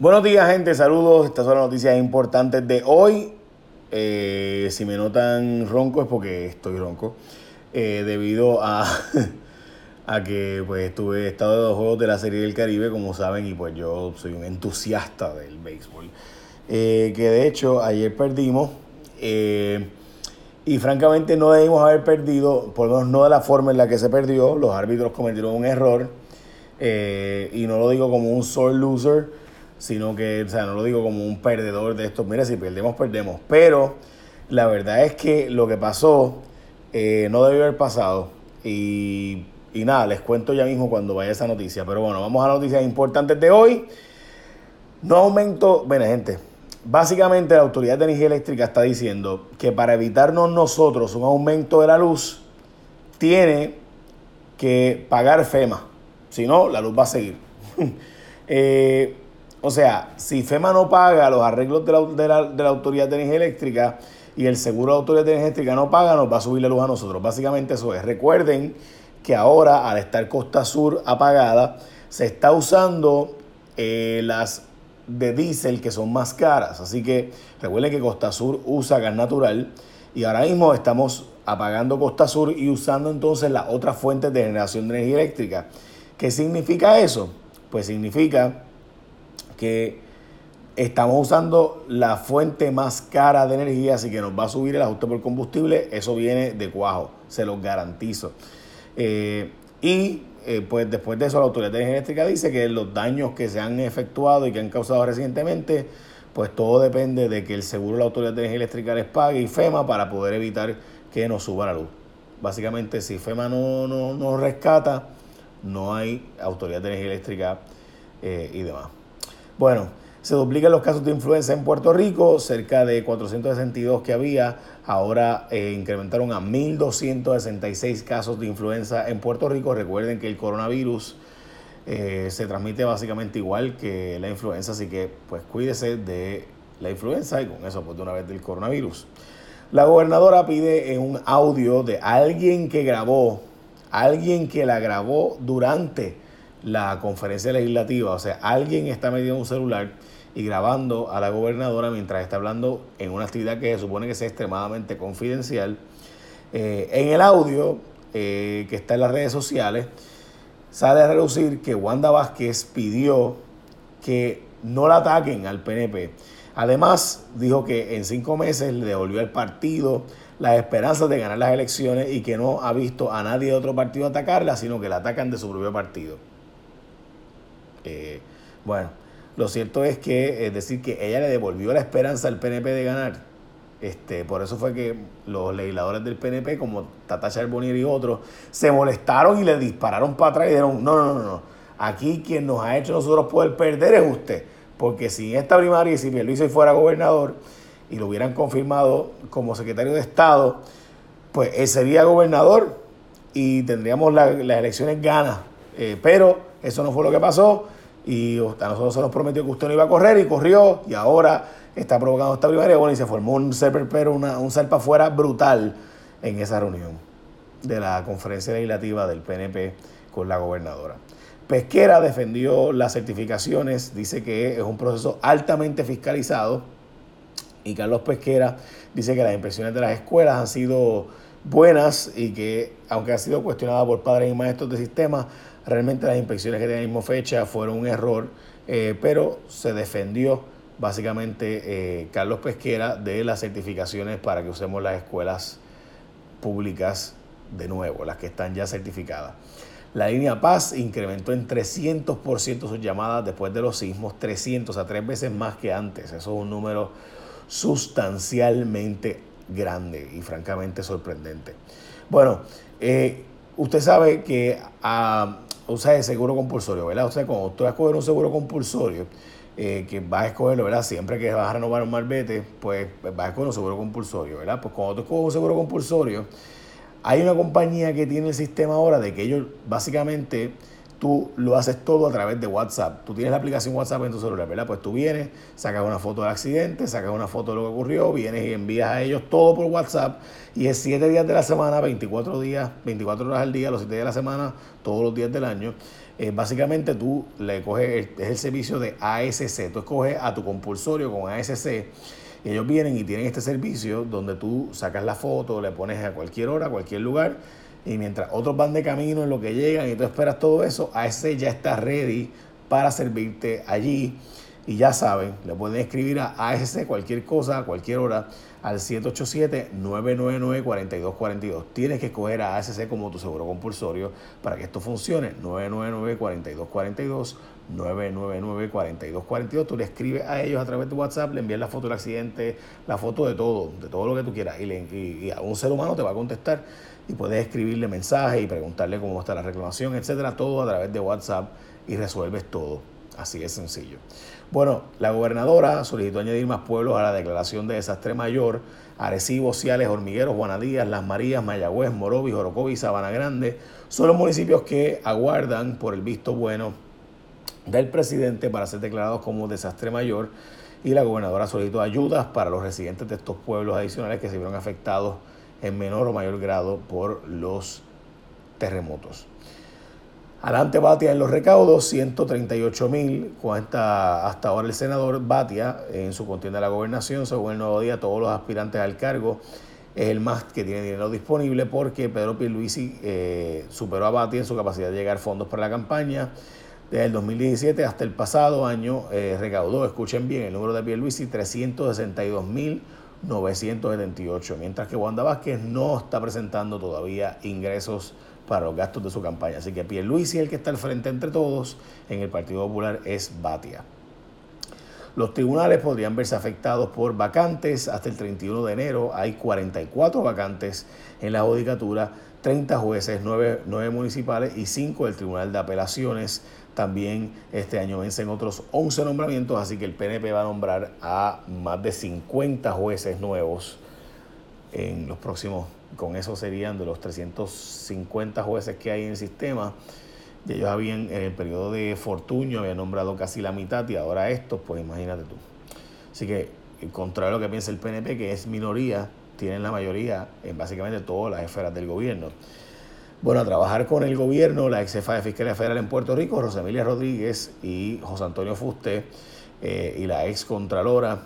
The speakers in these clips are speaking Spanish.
Buenos días, gente. Saludos. Estas son las noticias importantes de hoy. Eh, si me notan ronco es porque estoy ronco. Eh, debido a, a que pues estuve estado de los juegos de la Serie del Caribe, como saben, y pues yo soy un entusiasta del béisbol. Eh, que de hecho ayer perdimos. y francamente no debimos haber perdido, por lo menos no de la forma en la que se perdió. Los árbitros cometieron un error. y no lo digo como un sore loser sino que, o sea, no lo digo como un perdedor de esto, mira, si perdemos, perdemos, pero la verdad es que lo que pasó eh, no debió haber pasado y, y nada, les cuento ya mismo cuando vaya esa noticia, pero bueno, vamos a las noticias importantes de hoy. No aumento, bueno gente, básicamente la Autoridad de Energía Eléctrica está diciendo que para evitarnos nosotros un aumento de la luz, tiene que pagar FEMA, si no, la luz va a seguir. eh, o sea, si FEMA no paga los arreglos de la, Autoridad de Energía Eléctrica y el seguro de la Autoridad de Energía Eléctrica no paga, nos va a subir la luz a nosotros. Básicamente eso es. Recuerden que ahora, al estar Costa Sur apagada, se está usando eh, las de diésel que son más caras. Así que recuerden que Costa Sur usa gas natural y ahora mismo estamos apagando Costa Sur y usando entonces las otras fuentes de generación de energía eléctrica. ¿Qué significa eso? Pues significa que estamos usando la fuente más cara de energía, así que nos va a subir el ajuste por combustible. Eso viene de cuajo, se los garantizo. Eh, y eh, pues después de eso, la Autoridad de Energía Eléctrica dice que los daños que se han efectuado y que han causado recientemente, pues todo depende de que el seguro de la Autoridad de Energía Eléctrica les pague y FEMA para poder evitar que nos suba la luz. Básicamente, si FEMA no nos rescata, no hay Autoridad de Energía Eléctrica eh, y demás. Bueno, se duplican los casos de influenza en Puerto Rico, cerca de 462 que había, ahora eh, incrementaron a 1.266 casos de influenza en Puerto Rico. Recuerden que el coronavirus eh, se transmite básicamente igual que la influenza, así que pues cuídese de la influenza y con eso pues de una vez del coronavirus. La gobernadora pide en un audio de alguien que grabó, alguien que la grabó durante la conferencia legislativa. O sea, alguien está metido un celular y grabando a la gobernadora mientras está hablando en una actividad que se supone que sea extremadamente confidencial. Eh, en el audio eh, que está en las redes sociales, sale a reducir que Wanda Vázquez pidió que no la ataquen al PNP. Además, dijo que en cinco meses le devolvió al partido las esperanzas de ganar las elecciones y que no ha visto a nadie de otro partido atacarla, sino que la atacan de su propio partido. Eh, bueno, lo cierto es que, es decir, que ella le devolvió la esperanza al PNP de ganar. Este, por eso fue que los legisladores del PNP, como Tata Charbonnier y otros, se molestaron y le dispararon para atrás y dijeron, no, no, no, no, aquí quien nos ha hecho nosotros poder perder es usted. Porque si esta primaria y si Pierluisi fuera gobernador y lo hubieran confirmado como secretario de Estado, pues él sería gobernador y tendríamos las elecciones ganas. Eh, pero eso no fue lo que pasó y a nosotros se nos prometió que usted no iba a correr y corrió y ahora está provocando esta primaria. Bueno, y se formó un pero una, un salpa fuera brutal en esa reunión de la conferencia legislativa del PNP con la gobernadora. Pesquera defendió las certificaciones, dice que es un proceso altamente fiscalizado y Carlos Pesquera dice que las impresiones de las escuelas han sido buenas y que aunque ha sido cuestionada por padres y maestros de sistema, Realmente las inspecciones que tenían fecha fueron un error, eh, pero se defendió básicamente eh, Carlos Pesquera de las certificaciones para que usemos las escuelas públicas de nuevo, las que están ya certificadas. La línea Paz incrementó en 300% sus llamadas después de los sismos, 300, a tres veces más que antes. Eso es un número sustancialmente grande y francamente sorprendente. Bueno, eh, usted sabe que a, usa el seguro compulsorio, ¿verdad? O sea, cuando tú vas a escoger un seguro compulsorio, eh, que vas a escogerlo, ¿verdad? Siempre que vas a renovar un marbete, pues vas a escoger un seguro compulsorio, ¿verdad? Pues cuando tú escoges un seguro compulsorio, hay una compañía que tiene el sistema ahora de que ellos básicamente tú lo haces todo a través de WhatsApp. Tú tienes la aplicación WhatsApp en tu celular, ¿verdad? Pues tú vienes, sacas una foto del accidente, sacas una foto de lo que ocurrió, vienes y envías a ellos todo por WhatsApp y es 7 días de la semana, 24 días, 24 horas al día, los 7 días de la semana, todos los días del año. Eh, básicamente tú le coges, es el servicio de ASC, tú escoges a tu compulsorio con ASC y ellos vienen y tienen este servicio donde tú sacas la foto, le pones a cualquier hora, a cualquier lugar y mientras otros van de camino en lo que llegan y tú esperas todo eso, ASC ya está ready para servirte allí y ya saben, le pueden escribir a ASC cualquier cosa, a cualquier hora, al 787-999-4242. Tienes que escoger a ASC como tu seguro compulsorio para que esto funcione. 999-4242, 999-4242. Tú le escribes a ellos a través de WhatsApp, le envías la foto del accidente, la foto de todo, de todo lo que tú quieras. Y, y a un ser humano te va a contestar y puedes escribirle mensajes y preguntarle cómo está la reclamación, etcétera. Todo a través de WhatsApp y resuelves todo. Así de sencillo. Bueno, la gobernadora solicitó añadir más pueblos a la declaración de desastre mayor. Arecibo, Ciales, Hormigueros, Juanadías, Las Marías, Mayagüez, Morovis, Orocovi y Sabana Grande son los municipios que aguardan por el visto bueno del presidente para ser declarados como desastre mayor. Y la gobernadora solicitó ayudas para los residentes de estos pueblos adicionales que se vieron afectados en menor o mayor grado por los terremotos. Adelante Batia en los recaudos, 138 mil, cuenta hasta ahora el senador Batia en su contienda de la gobernación, según el nuevo día, todos los aspirantes al cargo es el más que tiene dinero disponible porque Pedro Pierluisi eh, superó a Batia en su capacidad de llegar fondos para la campaña. Desde el 2017 hasta el pasado año eh, recaudó, escuchen bien, el número de Pierluisi 362 mil 978, mientras que Wanda Vázquez no está presentando todavía ingresos para los gastos de su campaña. Así que Pierluisi, el que está al frente entre todos en el Partido Popular, es Batia. Los tribunales podrían verse afectados por vacantes. Hasta el 31 de enero hay 44 vacantes en la judicatura, 30 jueces, 9, 9 municipales y 5 del Tribunal de Apelaciones. También este año vencen otros 11 nombramientos, así que el PNP va a nombrar a más de 50 jueces nuevos en los próximos con eso serían de los 350 jueces que hay en el sistema. Y ellos habían, en el periodo de Fortuño, habían nombrado casi la mitad y ahora estos, pues imagínate tú. Así que, contrario a lo que piensa el PNP, que es minoría, tienen la mayoría en básicamente todas las esferas del gobierno. Bueno, a trabajar con el gobierno, la ex jefa de Fiscalía Federal en Puerto Rico, Rosemilia Rodríguez y José Antonio Fuste, eh, y la ex Contralora,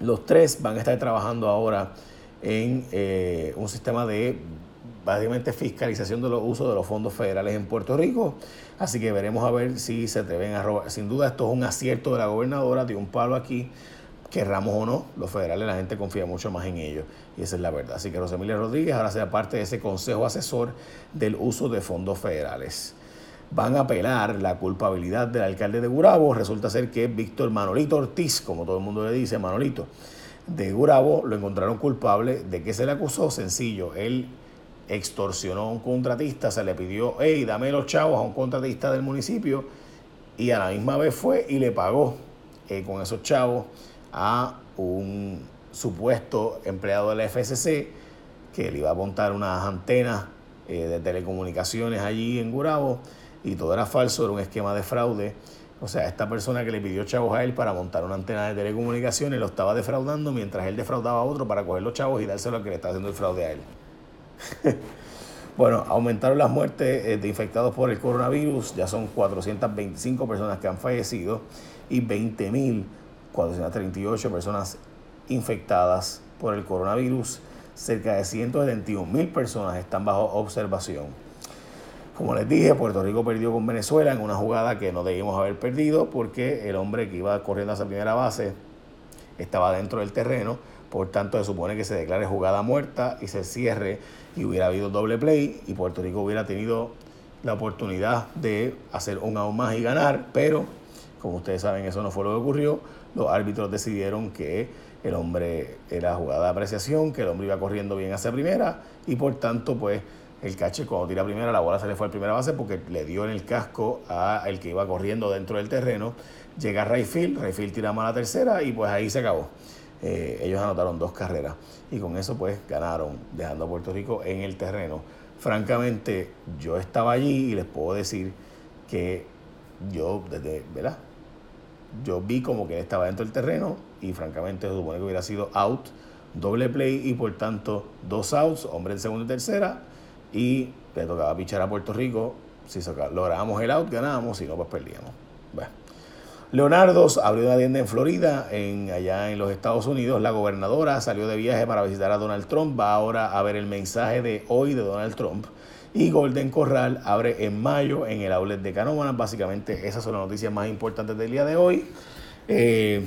los tres van a estar trabajando ahora en eh, un sistema de básicamente fiscalización de los usos de los fondos federales en Puerto Rico. Así que veremos a ver si se atreven a robar. Sin duda esto es un acierto de la gobernadora, de un palo aquí, querramos o no, los federales la gente confía mucho más en ellos y esa es la verdad. Así que Rosemilia Rodríguez ahora será parte de ese consejo asesor del uso de fondos federales. Van a apelar la culpabilidad del alcalde de Gurabo. Resulta ser que Víctor Manolito Ortiz, como todo el mundo le dice, Manolito, de Gurabo lo encontraron culpable. ¿De qué se le acusó? Sencillo, él extorsionó a un contratista, se le pidió, hey, dame los chavos a un contratista del municipio y a la misma vez fue y le pagó eh, con esos chavos a un supuesto empleado de la FCC que le iba a montar unas antenas eh, de telecomunicaciones allí en Gurabo y todo era falso, era un esquema de fraude o sea, esta persona que le pidió chavos a él para montar una antena de telecomunicaciones lo estaba defraudando mientras él defraudaba a otro para coger los chavos y dárselo al que le está haciendo el fraude a él. bueno, aumentaron las muertes eh, de infectados por el coronavirus. Ya son 425 personas que han fallecido y 20.438 personas infectadas por el coronavirus. Cerca de 171.000 personas están bajo observación. Como les dije, Puerto Rico perdió con Venezuela en una jugada que no debíamos haber perdido porque el hombre que iba corriendo a esa primera base estaba dentro del terreno. Por tanto, se supone que se declare jugada muerta y se cierre y hubiera habido doble play y Puerto Rico hubiera tenido la oportunidad de hacer un aún más y ganar. Pero, como ustedes saben, eso no fue lo que ocurrió. Los árbitros decidieron que el hombre era jugada de apreciación, que el hombre iba corriendo bien hacia primera y por tanto, pues el cache cuando tira primera, la bola se le fue a primera base porque le dio en el casco a el que iba corriendo dentro del terreno. Llega Rayfield, Rayfield tira más a la tercera y pues ahí se acabó. Eh, ellos anotaron dos carreras y con eso pues ganaron, dejando a Puerto Rico en el terreno. Francamente, yo estaba allí y les puedo decir que yo, desde, ¿verdad? Yo vi como que él estaba dentro del terreno y francamente se supone que hubiera sido out, doble play y por tanto dos outs, hombre en segunda y tercera y le tocaba pichar a Puerto Rico Si lográbamos el out, ganábamos, si no, pues perdíamos. Bueno. Leonardo abrió una tienda en Florida, en, allá en los Estados Unidos. La gobernadora salió de viaje para visitar a Donald Trump. Va ahora a ver el mensaje de hoy de Donald Trump. Y Golden Corral abre en mayo en el outlet de Canómanas. Básicamente esas son las noticias más importantes del día de hoy. Eh,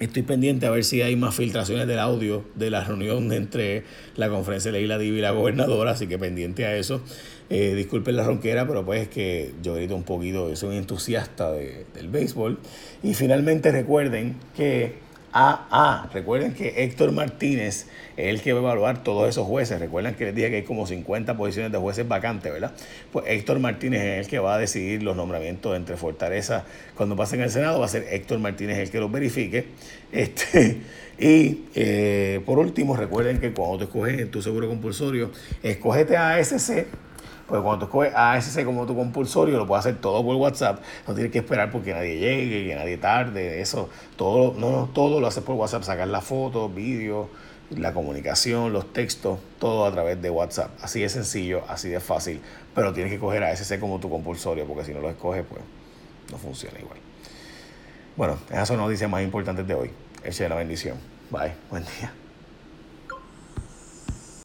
Estoy pendiente a ver si hay más filtraciones del audio de la reunión entre la conferencia legislativa y la gobernadora, así que pendiente a eso. Eh, disculpen la ronquera, pero pues es que yo grito un poquito, soy un entusiasta del béisbol. Y finalmente recuerden que Ah, recuerden que Héctor Martínez es el que va a evaluar todos esos jueces. Recuerden que les dije que hay como 50 posiciones de jueces vacantes, ¿verdad? Pues Héctor Martínez es el que va a decidir los nombramientos entre Fortaleza. Cuando pasen al Senado va a ser Héctor Martínez el que los verifique. Este, y eh, por último, recuerden que cuando te escoges en tu seguro compulsorio, escógete a ASC pues cuando tú escoges ASC como tu compulsorio, lo puedes hacer todo por WhatsApp. No tienes que esperar porque nadie llegue, que nadie tarde. Eso, todo, no, todo lo haces por WhatsApp. Sacar las fotos, vídeos, la comunicación, los textos, todo a través de WhatsApp. Así de sencillo, así de fácil. Pero tienes que coger ASC como tu compulsorio, porque si no lo escoges, pues no funciona igual. Bueno, esas son las noticias más importantes de hoy. Eche la bendición. Bye. Buen día.